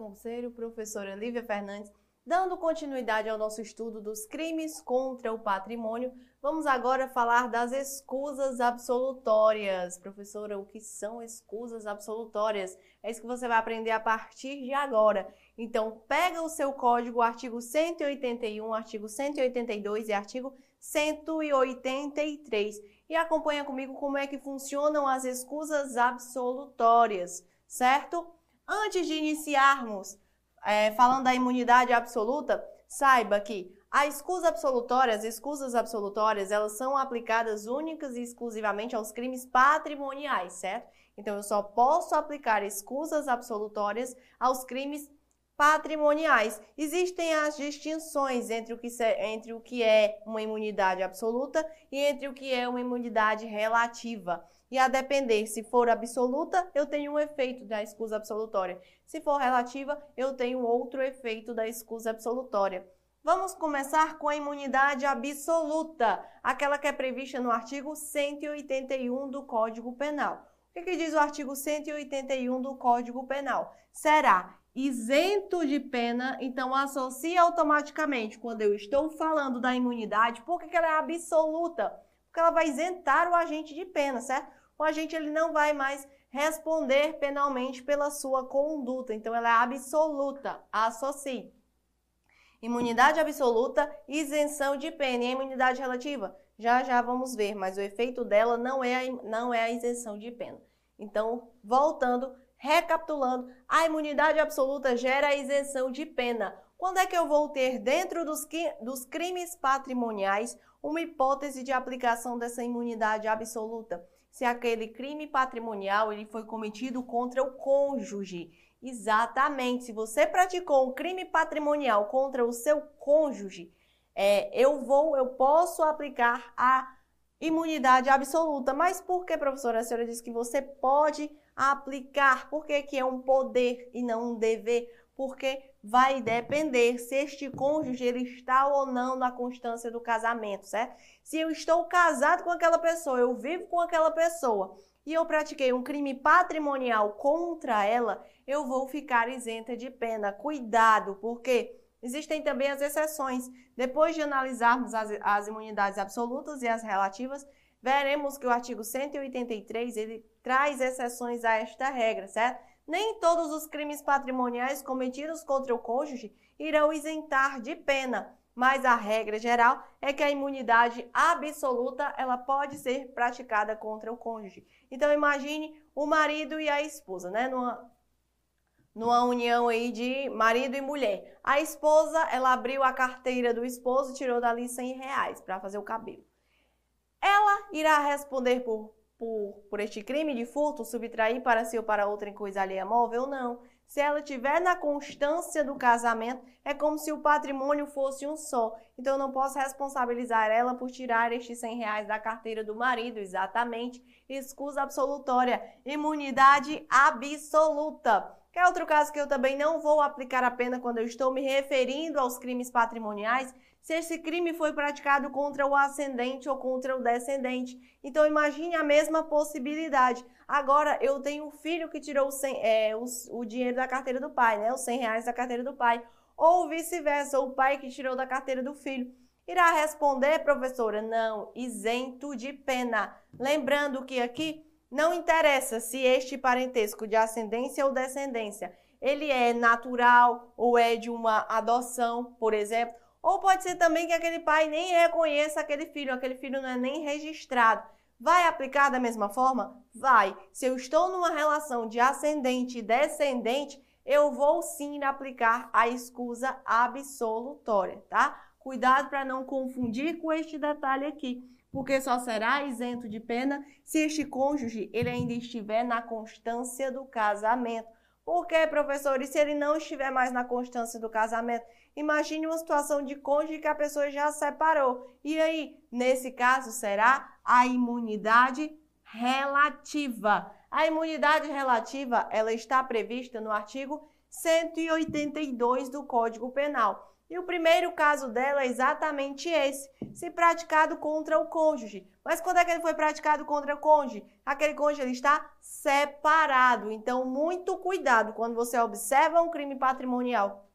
com você, o professora Lívia Fernandes, dando continuidade ao nosso estudo dos crimes contra o patrimônio. Vamos agora falar das escusas absolutórias. Professora, o que são escusas absolutórias? É isso que você vai aprender a partir de agora. Então, pega o seu código, artigo 181, artigo 182 e artigo 183 e acompanha comigo como é que funcionam as escusas absolutórias, certo? Antes de iniciarmos é, falando da imunidade absoluta, saiba que a escusa absolutória, as escusas absolutórias, elas são aplicadas únicas e exclusivamente aos crimes patrimoniais, certo? Então, eu só posso aplicar escusas absolutórias aos crimes patrimoniais. Existem as distinções entre o, que, entre o que é uma imunidade absoluta e entre o que é uma imunidade relativa. E a depender, se for absoluta, eu tenho um efeito da escusa absolutória. Se for relativa, eu tenho outro efeito da escusa absolutória. Vamos começar com a imunidade absoluta, aquela que é prevista no artigo 181 do Código Penal. O que, que diz o artigo 181 do Código Penal? Será isento de pena, então associa automaticamente quando eu estou falando da imunidade, por que ela é absoluta? Porque ela vai isentar o agente de pena, certo? O agente ele não vai mais responder penalmente pela sua conduta. Então, ela é absoluta. Associe. Imunidade absoluta, isenção de pena. E imunidade relativa? Já já vamos ver, mas o efeito dela não é a, não é a isenção de pena. Então, voltando, recapitulando, a imunidade absoluta gera a isenção de pena. Quando é que eu vou ter, dentro dos, dos crimes patrimoniais, uma hipótese de aplicação dessa imunidade absoluta? Se aquele crime patrimonial ele foi cometido contra o cônjuge. Exatamente. Se você praticou um crime patrimonial contra o seu cônjuge, é, eu vou, eu posso aplicar a imunidade absoluta. Mas por que, professora? A senhora disse que você pode aplicar. Por que, que é um poder e não um dever? Porque vai depender se este cônjuge ele está ou não na constância do casamento, certo? Se eu estou casado com aquela pessoa, eu vivo com aquela pessoa e eu pratiquei um crime patrimonial contra ela, eu vou ficar isenta de pena. Cuidado, porque existem também as exceções. Depois de analisarmos as, as imunidades absolutas e as relativas, veremos que o artigo 183 ele traz exceções a esta regra, certo? Nem todos os crimes patrimoniais cometidos contra o cônjuge irão isentar de pena, mas a regra geral é que a imunidade absoluta ela pode ser praticada contra o cônjuge. Então imagine o marido e a esposa, né, numa numa união aí de marido e mulher. A esposa, ela abriu a carteira do esposo e tirou dali 100 reais para fazer o cabelo. Ela irá responder por por, por este crime de furto, subtrair para si ou para outra em coisa alheia móvel? Não. Se ela tiver na constância do casamento, é como se o patrimônio fosse um só. Então, eu não posso responsabilizar ela por tirar estes 100 reais da carteira do marido, exatamente. Escusa absolutória, imunidade absoluta. Que é outro caso que eu também não vou aplicar a pena quando eu estou me referindo aos crimes patrimoniais, se esse crime foi praticado contra o ascendente ou contra o descendente. Então imagine a mesma possibilidade. Agora eu tenho um filho que tirou o, 100, é, o, o dinheiro da carteira do pai, né? Os 100 reais da carteira do pai. Ou vice-versa, o pai que tirou da carteira do filho. Irá responder, professora? Não, isento de pena. Lembrando que aqui não interessa se este parentesco de ascendência ou descendência ele é natural ou é de uma adoção, por exemplo, ou pode ser também que aquele pai nem reconheça aquele filho, aquele filho não é nem registrado. Vai aplicar da mesma forma? Vai. Se eu estou numa relação de ascendente e descendente, eu vou sim aplicar a escusa absolutória, tá? Cuidado para não confundir com este detalhe aqui, porque só será isento de pena se este cônjuge ele ainda estiver na constância do casamento. Por quê, professor? E se ele não estiver mais na constância do casamento? Imagine uma situação de cônjuge que a pessoa já separou. E aí, nesse caso, será a imunidade relativa. A imunidade relativa, ela está prevista no artigo 182 do Código Penal. E o primeiro caso dela é exatamente esse, se praticado contra o cônjuge. Mas quando é que ele foi praticado contra o cônjuge? Aquele cônjuge ele está separado. Então, muito cuidado quando você observa um crime patrimonial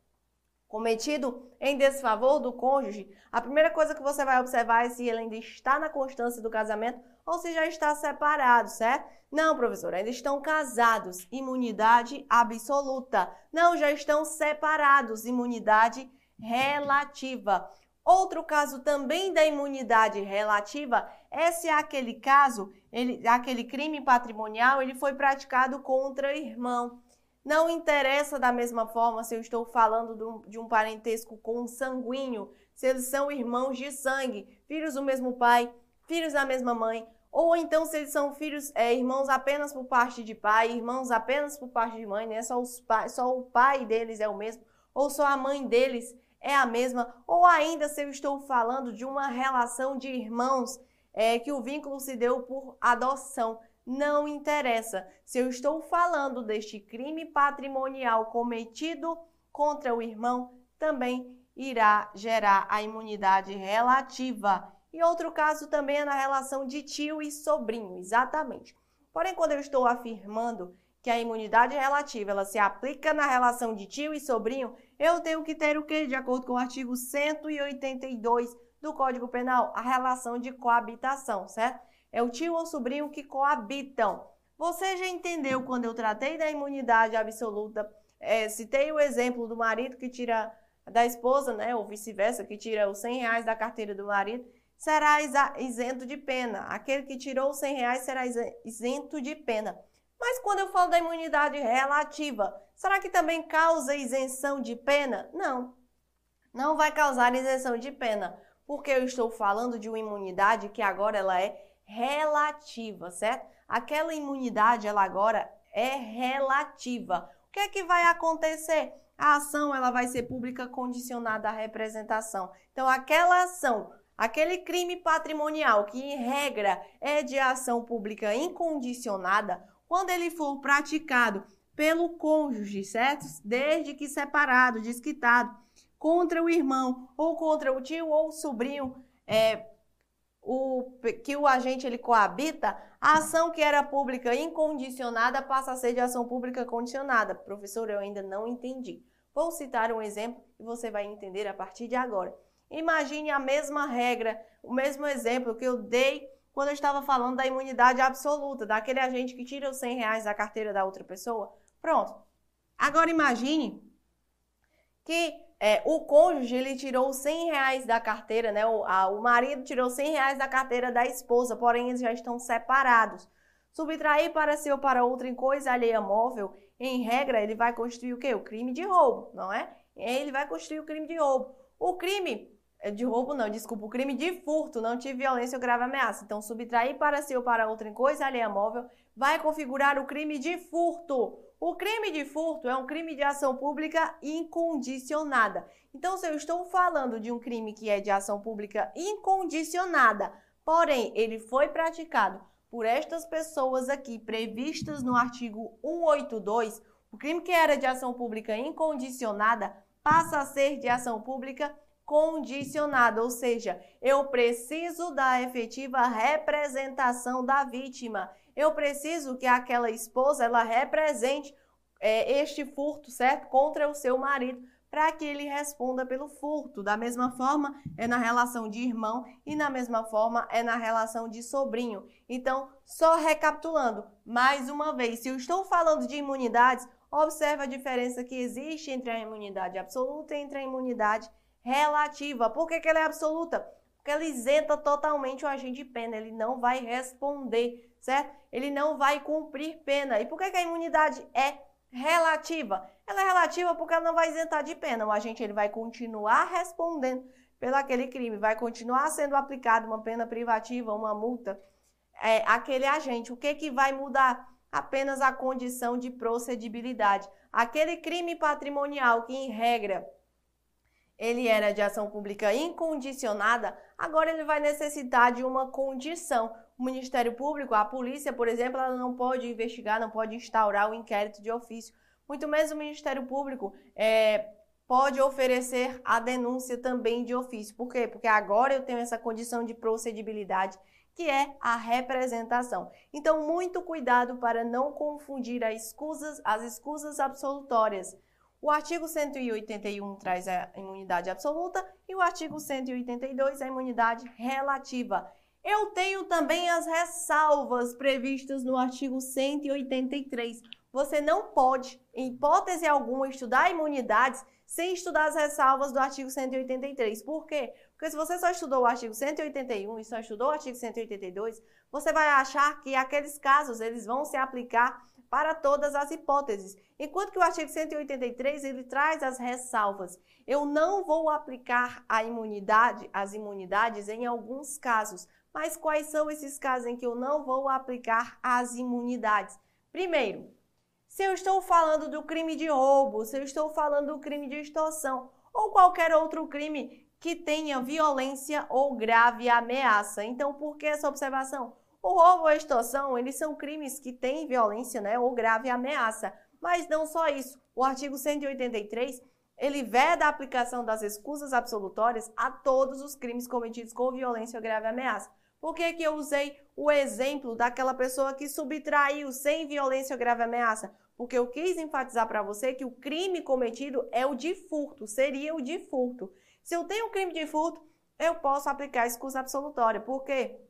cometido em desfavor do cônjuge. A primeira coisa que você vai observar é se ele ainda está na constância do casamento ou se já está separado, certo? Não, professor, ainda estão casados, imunidade absoluta. Não, já estão separados, imunidade relativa. Outro caso também da imunidade relativa é se aquele caso, ele, aquele crime patrimonial, ele foi praticado contra irmão. Não interessa da mesma forma se eu estou falando de um parentesco consanguíneo, se eles são irmãos de sangue, filhos do mesmo pai, filhos da mesma mãe, ou então se eles são filhos, é, irmãos apenas por parte de pai, irmãos apenas por parte de mãe, né? Só, os só o pai deles é o mesmo, ou só a mãe deles é a mesma, ou ainda se eu estou falando de uma relação de irmãos é, que o vínculo se deu por adoção. Não interessa. Se eu estou falando deste crime patrimonial cometido contra o irmão, também irá gerar a imunidade relativa. E outro caso também é na relação de tio e sobrinho, exatamente. Porém, quando eu estou afirmando que a imunidade relativa ela se aplica na relação de tio e sobrinho, eu tenho que ter o que? De acordo com o artigo 182 do Código Penal, a relação de coabitação, certo? É o tio ou sobrinho que coabitam. Você já entendeu quando eu tratei da imunidade absoluta? É, citei o exemplo do marido que tira da esposa, né, ou vice-versa, que tira os 100 reais da carteira do marido, será isento de pena. Aquele que tirou os 100 reais será isento de pena. Mas quando eu falo da imunidade relativa, será que também causa isenção de pena? Não. Não vai causar isenção de pena, porque eu estou falando de uma imunidade que agora ela é relativa, certo? Aquela imunidade ela agora é relativa. O que é que vai acontecer? A ação ela vai ser pública condicionada à representação. Então, aquela ação, aquele crime patrimonial que em regra é de ação pública incondicionada, quando ele for praticado pelo cônjuge, certo? Desde que separado, desquitado, contra o irmão ou contra o tio ou o sobrinho, é, o, que o agente ele coabita, a ação que era pública incondicionada passa a ser de ação pública condicionada. Professor, eu ainda não entendi. Vou citar um exemplo e você vai entender a partir de agora. Imagine a mesma regra, o mesmo exemplo que eu dei quando eu estava falando da imunidade absoluta, daquele agente que tira os 100 reais da carteira da outra pessoa. Pronto. Agora imagine que é, o cônjuge ele tirou 100 reais da carteira, né? O, a, o marido tirou 100 reais da carteira da esposa, porém eles já estão separados. Subtrair para si ou para outra em coisa alheia móvel, em regra, ele vai constituir o quê? O crime de roubo, não é? Ele vai constituir o crime de roubo. O crime de roubo não, desculpa, o crime de furto, não tive violência ou grave ameaça. Então, subtrair para si ou para outra em coisa alheia móvel vai configurar o crime de furto. O crime de furto é um crime de ação pública incondicionada. Então, se eu estou falando de um crime que é de ação pública incondicionada, porém ele foi praticado por estas pessoas aqui previstas no artigo 182, o crime que era de ação pública incondicionada passa a ser de ação pública condicionada, ou seja, eu preciso da efetiva representação da vítima. Eu preciso que aquela esposa ela represente é, este furto, certo, contra o seu marido, para que ele responda pelo furto. Da mesma forma, é na relação de irmão e na mesma forma é na relação de sobrinho. Então, só recapitulando, mais uma vez, se eu estou falando de imunidades, observe a diferença que existe entre a imunidade absoluta e entre a imunidade relativa. Por que, que ela é absoluta? Porque ela isenta totalmente o agente de pena, ele não vai responder, certo? Ele não vai cumprir pena. E por que, que a imunidade é relativa? Ela é relativa porque ela não vai isentar de pena. O agente ele vai continuar respondendo pelo aquele crime, vai continuar sendo aplicada uma pena privativa, uma multa, é, aquele agente. O que, que vai mudar? Apenas a condição de procedibilidade. Aquele crime patrimonial que, em regra, ele era de ação pública incondicionada, agora ele vai necessitar de uma condição. O Ministério Público, a polícia, por exemplo, ela não pode investigar, não pode instaurar o inquérito de ofício. Muito menos o Ministério Público é, pode oferecer a denúncia também de ofício. Por quê? Porque agora eu tenho essa condição de procedibilidade que é a representação. Então, muito cuidado para não confundir as escusas, as escusas absolutórias. O artigo 181 traz a imunidade absoluta e o artigo 182 a imunidade relativa. Eu tenho também as ressalvas previstas no artigo 183. Você não pode, em hipótese alguma, estudar imunidades sem estudar as ressalvas do artigo 183. Por quê? Porque se você só estudou o artigo 181 e só estudou o artigo 182, você vai achar que aqueles casos eles vão se aplicar para todas as hipóteses. Enquanto que o artigo 183 ele traz as ressalvas. Eu não vou aplicar a imunidade, as imunidades em alguns casos, mas quais são esses casos em que eu não vou aplicar as imunidades? Primeiro, se eu estou falando do crime de roubo, se eu estou falando do crime de extorsão ou qualquer outro crime que tenha violência ou grave ameaça. Então, por que essa observação? O roubo ou a extorsão, eles são crimes que têm violência né, ou grave ameaça. Mas não só isso. O artigo 183 ele veda a aplicação das excusas absolutórias a todos os crimes cometidos com violência ou grave ameaça. Por que, que eu usei o exemplo daquela pessoa que subtraiu sem violência ou grave ameaça? Porque eu quis enfatizar para você que o crime cometido é o de furto, seria o de furto. Se eu tenho um crime de furto, eu posso aplicar a excusa absolutória. Por quê?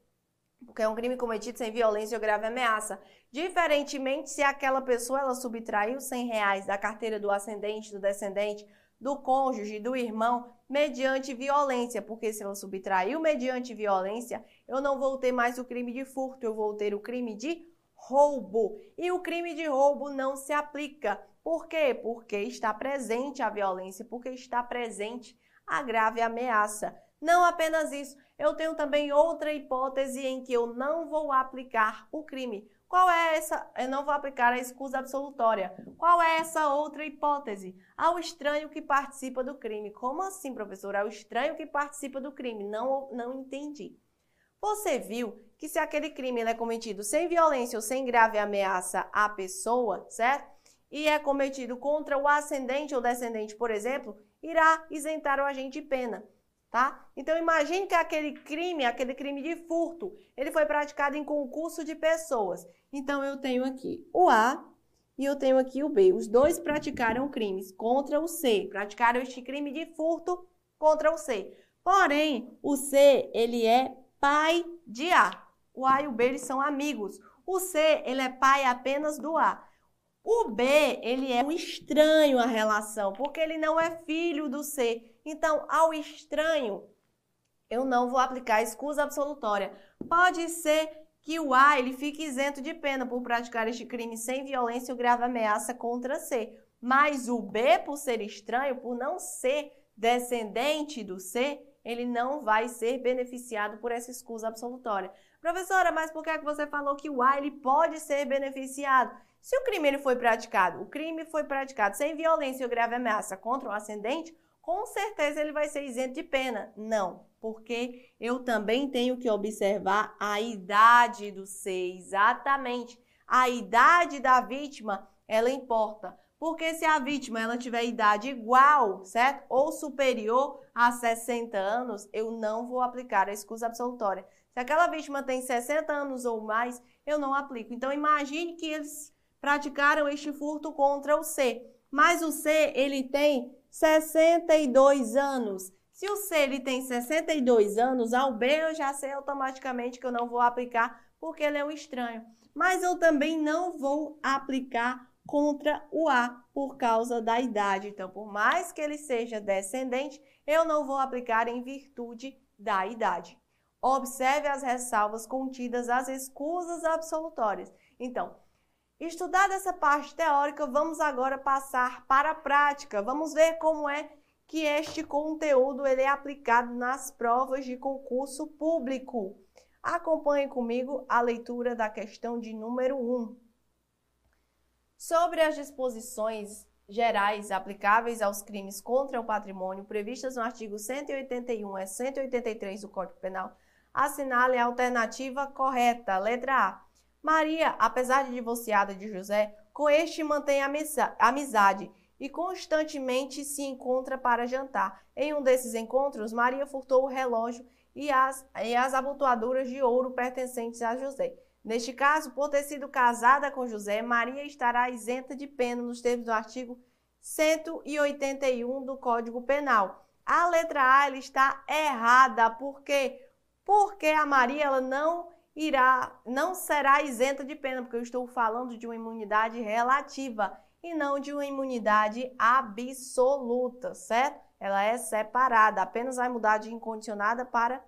Porque é um crime cometido sem violência ou grave ameaça. Diferentemente se aquela pessoa ela subtraiu 100 reais da carteira do ascendente, do descendente, do cônjuge, do irmão, mediante violência, porque se ela subtraiu mediante violência, eu não vou ter mais o crime de furto, eu vou ter o crime de roubo. E o crime de roubo não se aplica. Por quê? Porque está presente a violência, porque está presente a grave ameaça. Não apenas isso, eu tenho também outra hipótese em que eu não vou aplicar o crime. Qual é essa? Eu não vou aplicar a excusa absolutória. Qual é essa outra hipótese? Ao estranho que participa do crime. Como assim, professor? Ao estranho que participa do crime. Não, não entendi. Você viu que se aquele crime é cometido sem violência ou sem grave ameaça à pessoa, certo? E é cometido contra o ascendente ou descendente, por exemplo, irá isentar o agente de pena tá? Então imagine que aquele crime, aquele crime de furto, ele foi praticado em concurso de pessoas. Então eu tenho aqui o A e eu tenho aqui o B. Os dois praticaram crimes contra o C, praticaram este crime de furto contra o C. Porém, o C, ele é pai de A. O A e o B, eles são amigos. O C, ele é pai apenas do A. O B, ele é um estranho à relação, porque ele não é filho do C. Então, ao estranho, eu não vou aplicar escusa absolutória. Pode ser que o A ele fique isento de pena por praticar este crime sem violência ou grave ameaça contra C. Mas o B, por ser estranho, por não ser descendente do C, ele não vai ser beneficiado por essa escusa absolutória. Professora, mas por que, é que você falou que o A ele pode ser beneficiado? Se o crime ele foi praticado, o crime foi praticado sem violência ou grave ameaça contra o ascendente, com certeza ele vai ser isento de pena. Não, porque eu também tenho que observar a idade do ser, exatamente. A idade da vítima, ela importa. Porque se a vítima ela tiver idade igual, certo? Ou superior a 60 anos, eu não vou aplicar a excusa absolutória. Se aquela vítima tem 60 anos ou mais, eu não aplico. Então imagine que eles praticaram este furto contra o C. Mas o C, ele tem 62 anos. Se o C ele tem 62 anos, ao B eu já sei automaticamente que eu não vou aplicar porque ele é um estranho. Mas eu também não vou aplicar contra o A por causa da idade. Então, por mais que ele seja descendente, eu não vou aplicar em virtude da idade. Observe as ressalvas contidas às escusas absolutórias. Então, Estudada essa parte teórica, vamos agora passar para a prática. Vamos ver como é que este conteúdo ele é aplicado nas provas de concurso público. Acompanhe comigo a leitura da questão de número 1. Sobre as disposições gerais aplicáveis aos crimes contra o patrimônio previstas no artigo 181 e 183 do Código Penal, assinale a alternativa correta, letra A Maria, apesar de divorciada de José, com este mantém amizade e constantemente se encontra para jantar. Em um desses encontros, Maria furtou o relógio e as, e as abotoaduras de ouro pertencentes a José. Neste caso, por ter sido casada com José, Maria estará isenta de pena nos termos do artigo 181 do Código Penal. A letra A está errada, por quê? Porque a Maria ela não irá, não será isenta de pena, porque eu estou falando de uma imunidade relativa e não de uma imunidade absoluta, certo? Ela é separada, apenas vai mudar de incondicionada para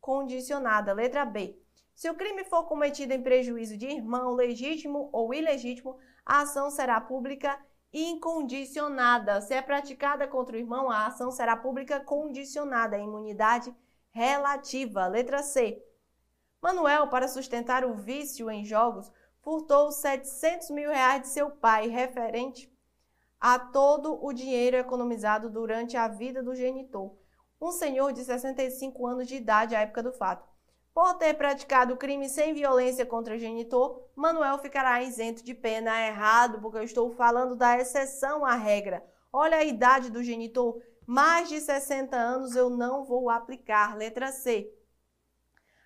condicionada. Letra B. Se o crime for cometido em prejuízo de irmão legítimo ou ilegítimo, a ação será pública incondicionada. Se é praticada contra o irmão, a ação será pública condicionada, imunidade relativa. Letra C. Manuel, para sustentar o vício em jogos, furtou 700 mil reais de seu pai, referente a todo o dinheiro economizado durante a vida do genitor, um senhor de 65 anos de idade à época do fato. Por ter praticado crime sem violência contra o genitor, Manuel ficará isento de pena. É errado, porque eu estou falando da exceção à regra. Olha a idade do genitor, mais de 60 anos eu não vou aplicar. Letra C.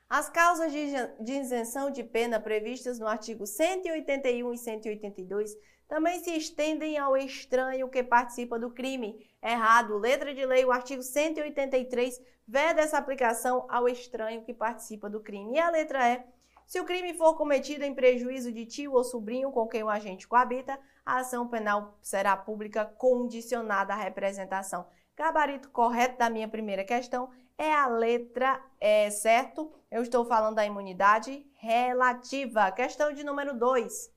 As causas de isenção de pena previstas no artigo 181 e 182 também se estendem ao estranho que participa do crime. Errado. Letra de lei, o artigo 183 veda essa aplicação ao estranho que participa do crime. E a letra E. Se o crime for cometido em prejuízo de tio ou sobrinho com quem o agente coabita, a ação penal será pública condicionada à representação. Gabarito correto da minha primeira questão é a letra E, certo? Eu estou falando da imunidade relativa. Questão de número 2.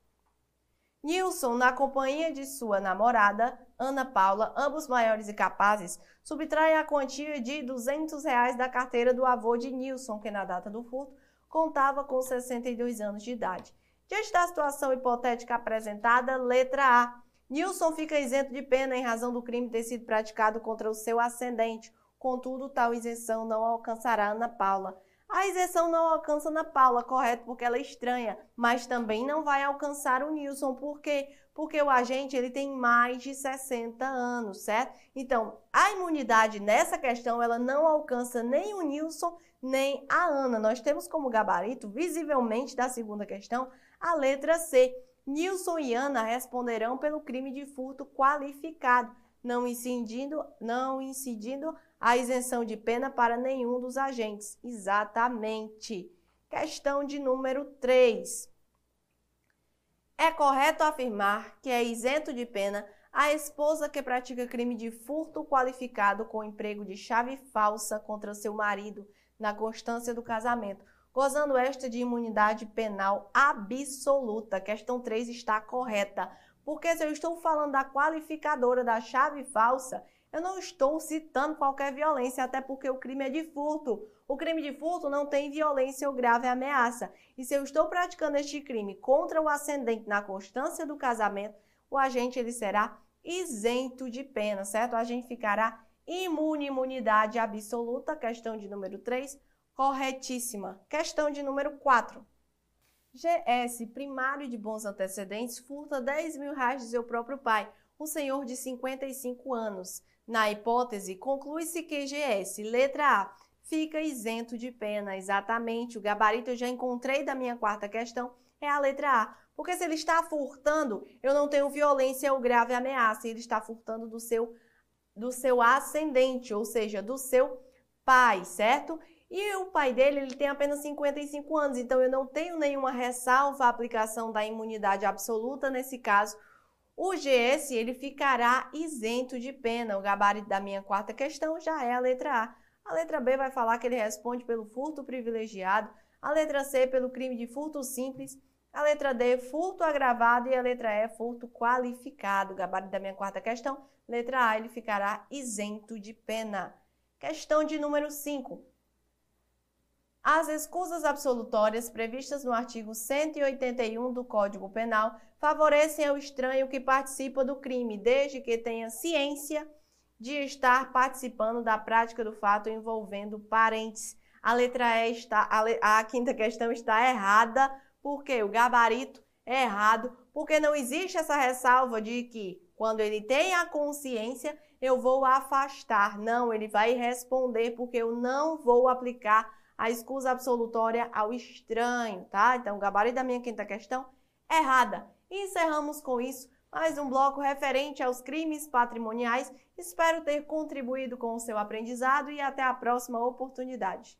Nilson, na companhia de sua namorada, Ana Paula, ambos maiores e capazes, subtrai a quantia de 200 reais da carteira do avô de Nilson, que na data do furto contava com 62 anos de idade. Diante da situação hipotética apresentada, letra A. Nilson fica isento de pena em razão do crime ter sido praticado contra o seu ascendente, Contudo, tal isenção não alcançará Ana Paula. A isenção não alcança Ana Paula, correto, porque ela é estranha, mas também não vai alcançar o Nilson, por quê? Porque o agente ele tem mais de 60 anos, certo? Então, a imunidade nessa questão, ela não alcança nem o Nilson, nem a Ana. Nós temos como gabarito, visivelmente da segunda questão, a letra C. Nilson e Ana responderão pelo crime de furto qualificado, não incidindo, não incidindo a isenção de pena para nenhum dos agentes. Exatamente. Questão de número 3. É correto afirmar que é isento de pena a esposa que pratica crime de furto qualificado com emprego de chave falsa contra seu marido na constância do casamento, gozando esta de imunidade penal absoluta. Questão 3 está correta. Porque se eu estou falando da qualificadora da chave falsa, eu não estou citando qualquer violência, até porque o crime é de furto. O crime de furto não tem violência ou grave ameaça. E se eu estou praticando este crime contra o ascendente na constância do casamento, o agente ele será isento de pena, certo? O agente ficará imune, imunidade absoluta. Questão de número 3, corretíssima. Questão de número 4. GS, primário de bons antecedentes, furta 10 mil reais de seu próprio pai, um senhor de 55 anos. Na hipótese, conclui-se que GS, letra A, fica isento de pena. Exatamente, o gabarito eu já encontrei da minha quarta questão, é a letra A. Porque se ele está furtando, eu não tenho violência ou grave ameaça, ele está furtando do seu, do seu ascendente, ou seja, do seu pai, certo? E o pai dele, ele tem apenas 55 anos, então eu não tenho nenhuma ressalva à aplicação da imunidade absoluta nesse caso, o GS ele ficará isento de pena. O gabarito da minha quarta questão já é a letra A. A letra B vai falar que ele responde pelo furto privilegiado. A letra C pelo crime de furto simples. A letra D, furto agravado. E a letra E, furto qualificado. O gabarito da minha quarta questão, letra A, ele ficará isento de pena. Questão de número 5. As escusas absolutórias previstas no artigo 181 do Código Penal favorecem ao estranho que participa do crime, desde que tenha ciência de estar participando da prática do fato envolvendo parentes. A letra E está, a, a quinta questão está errada, porque o gabarito é errado, porque não existe essa ressalva de que Quando ele tem a consciência, eu vou afastar. Não, ele vai responder porque eu não vou aplicar a escusa absolutória ao estranho, tá? Então, o gabarito da minha quinta questão, errada. Encerramos com isso mais um bloco referente aos crimes patrimoniais. Espero ter contribuído com o seu aprendizado e até a próxima oportunidade.